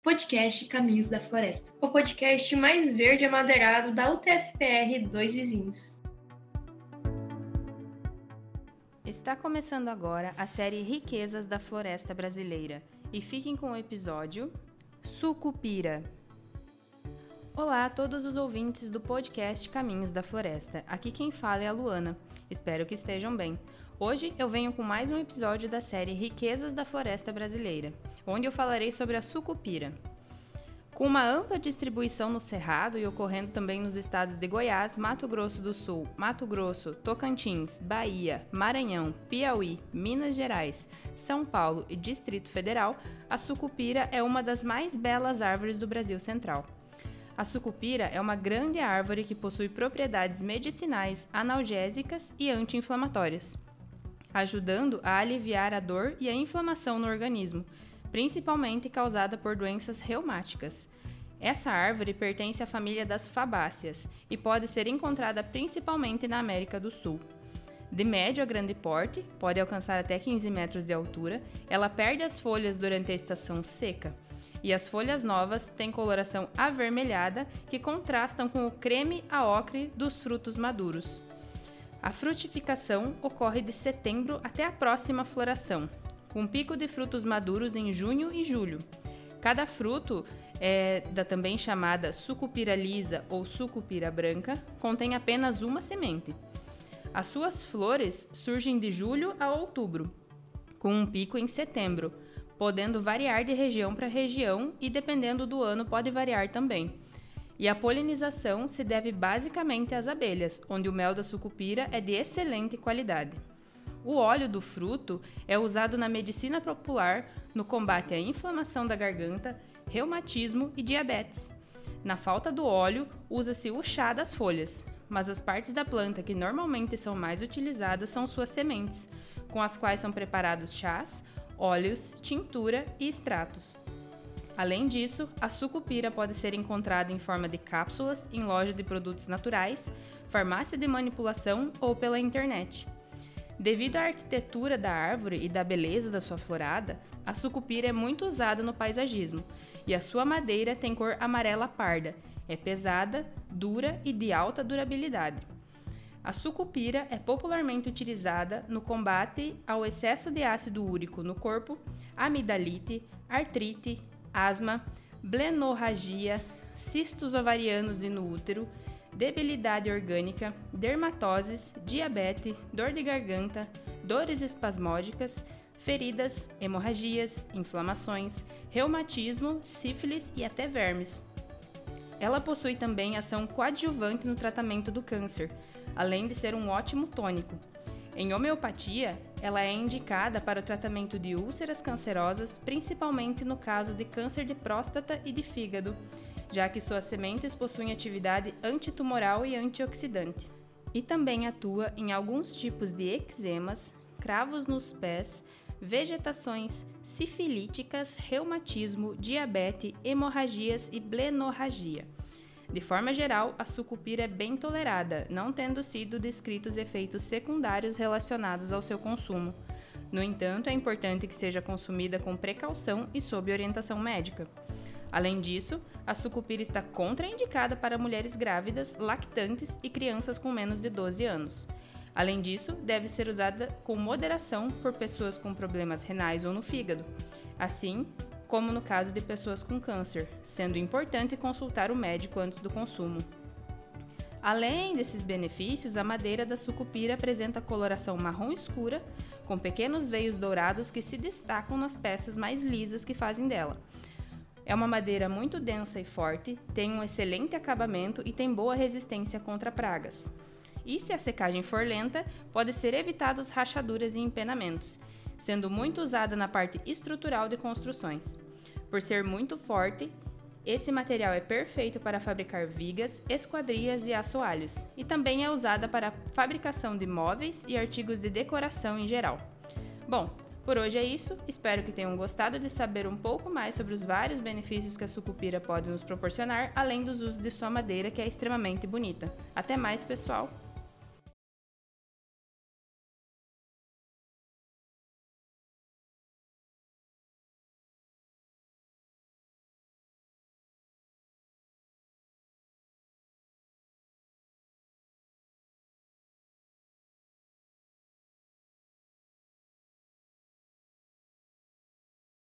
Podcast Caminhos da Floresta, o podcast mais verde amadeirado da UTFPR Dois Vizinhos. Está começando agora a série Riquezas da Floresta Brasileira e fiquem com o episódio Sucupira. Olá a todos os ouvintes do podcast Caminhos da Floresta. Aqui quem fala é a Luana. Espero que estejam bem. Hoje eu venho com mais um episódio da série Riquezas da Floresta Brasileira, onde eu falarei sobre a sucupira. Com uma ampla distribuição no Cerrado e ocorrendo também nos estados de Goiás, Mato Grosso do Sul, Mato Grosso, Tocantins, Bahia, Maranhão, Piauí, Minas Gerais, São Paulo e Distrito Federal, a sucupira é uma das mais belas árvores do Brasil Central. A sucupira é uma grande árvore que possui propriedades medicinais, analgésicas e anti-inflamatórias ajudando a aliviar a dor e a inflamação no organismo, principalmente causada por doenças reumáticas. Essa árvore pertence à família das fabáceas e pode ser encontrada principalmente na América do Sul. De médio a grande porte, pode alcançar até 15 metros de altura, ela perde as folhas durante a estação seca. E as folhas novas têm coloração avermelhada que contrastam com o creme a ocre dos frutos maduros. A frutificação ocorre de setembro até a próxima floração, com pico de frutos maduros em junho e julho. Cada fruto, é, da também chamada sucupira lisa ou sucupira branca, contém apenas uma semente. As suas flores surgem de julho a outubro, com um pico em setembro, podendo variar de região para região e, dependendo do ano, pode variar também. E a polinização se deve basicamente às abelhas, onde o mel da sucupira é de excelente qualidade. O óleo do fruto é usado na medicina popular no combate à inflamação da garganta, reumatismo e diabetes. Na falta do óleo, usa-se o chá das folhas, mas as partes da planta que normalmente são mais utilizadas são suas sementes, com as quais são preparados chás, óleos, tintura e extratos. Além disso, a sucupira pode ser encontrada em forma de cápsulas em loja de produtos naturais, farmácia de manipulação ou pela internet. Devido à arquitetura da árvore e da beleza da sua florada, a sucupira é muito usada no paisagismo e a sua madeira tem cor amarela parda, é pesada, dura e de alta durabilidade. A sucupira é popularmente utilizada no combate ao excesso de ácido úrico no corpo, amidalite, artrite, asma, blenorragia, cistos ovarianos e no útero, debilidade orgânica, dermatoses, diabetes, dor de garganta, dores espasmódicas, feridas, hemorragias, inflamações, reumatismo, sífilis e até vermes. Ela possui também ação coadjuvante no tratamento do câncer, além de ser um ótimo tônico. Em homeopatia, ela é indicada para o tratamento de úlceras cancerosas, principalmente no caso de câncer de próstata e de fígado, já que suas sementes possuem atividade antitumoral e antioxidante. E também atua em alguns tipos de eczemas, cravos nos pés, vegetações sifilíticas, reumatismo, diabetes, hemorragias e blenorragia. De forma geral, a sucupira é bem tolerada, não tendo sido descritos efeitos secundários relacionados ao seu consumo. No entanto, é importante que seja consumida com precaução e sob orientação médica. Além disso, a sucupira está contraindicada para mulheres grávidas, lactantes e crianças com menos de 12 anos. Além disso, deve ser usada com moderação por pessoas com problemas renais ou no fígado. Assim, como no caso de pessoas com câncer, sendo importante consultar o médico antes do consumo. Além desses benefícios, a madeira da sucupira apresenta coloração marrom escura, com pequenos veios dourados que se destacam nas peças mais lisas que fazem dela. É uma madeira muito densa e forte, tem um excelente acabamento e tem boa resistência contra pragas. E se a secagem for lenta, pode ser evitados rachaduras e empenamentos, sendo muito usada na parte estrutural de construções. Por ser muito forte, esse material é perfeito para fabricar vigas, esquadrias e assoalhos, e também é usada para fabricação de móveis e artigos de decoração em geral. Bom, por hoje é isso, espero que tenham gostado de saber um pouco mais sobre os vários benefícios que a sucupira pode nos proporcionar, além dos usos de sua madeira, que é extremamente bonita. Até mais, pessoal!